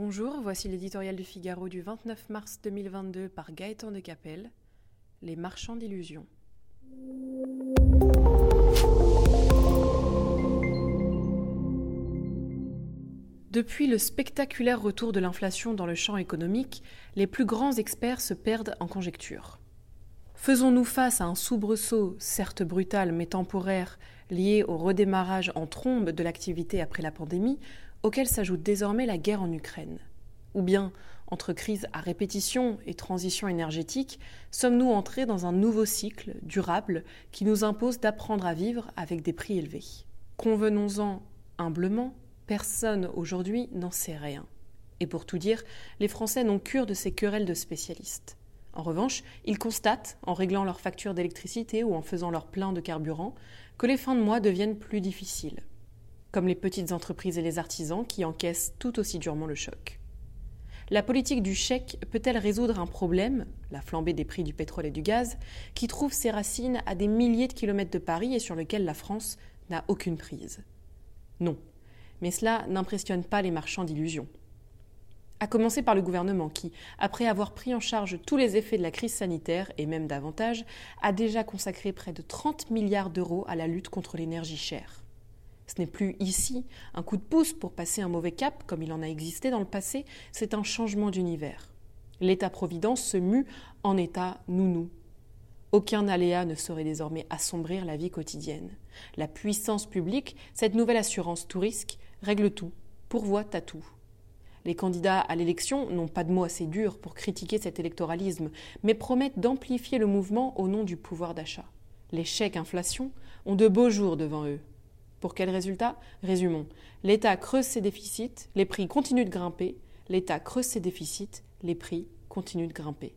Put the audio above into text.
Bonjour, voici l'éditorial du Figaro du 29 mars 2022 par Gaëtan de Capelle, Les marchands d'illusions. Depuis le spectaculaire retour de l'inflation dans le champ économique, les plus grands experts se perdent en conjectures. Faisons-nous face à un soubresaut, certes brutal mais temporaire, lié au redémarrage en trombe de l'activité après la pandémie, auquel s'ajoute désormais la guerre en Ukraine Ou bien, entre crise à répétition et transition énergétique, sommes-nous entrés dans un nouveau cycle durable qui nous impose d'apprendre à vivre avec des prix élevés? Convenons-en humblement, personne aujourd'hui n'en sait rien. Et pour tout dire, les Français n'ont cure de ces querelles de spécialistes. En revanche, ils constatent, en réglant leurs factures d'électricité ou en faisant leur plein de carburant, que les fins de mois deviennent plus difficiles, comme les petites entreprises et les artisans qui encaissent tout aussi durement le choc. La politique du chèque peut-elle résoudre un problème, la flambée des prix du pétrole et du gaz, qui trouve ses racines à des milliers de kilomètres de Paris et sur lequel la France n'a aucune prise? Non. Mais cela n'impressionne pas les marchands d'illusions à commencer par le gouvernement qui, après avoir pris en charge tous les effets de la crise sanitaire, et même davantage, a déjà consacré près de 30 milliards d'euros à la lutte contre l'énergie chère. Ce n'est plus ici un coup de pouce pour passer un mauvais cap comme il en a existé dans le passé, c'est un changement d'univers. L'État-providence se mue en État nounou. Aucun aléa ne saurait désormais assombrir la vie quotidienne. La puissance publique, cette nouvelle assurance tout risque, règle tout, pourvoit à tout. Les candidats à l'élection n'ont pas de mots assez durs pour critiquer cet électoralisme, mais promettent d'amplifier le mouvement au nom du pouvoir d'achat. Les chèques inflation ont de beaux jours devant eux. Pour quel résultat? Résumons. L'État creuse ses déficits, les prix continuent de grimper, l'État creuse ses déficits, les prix continuent de grimper.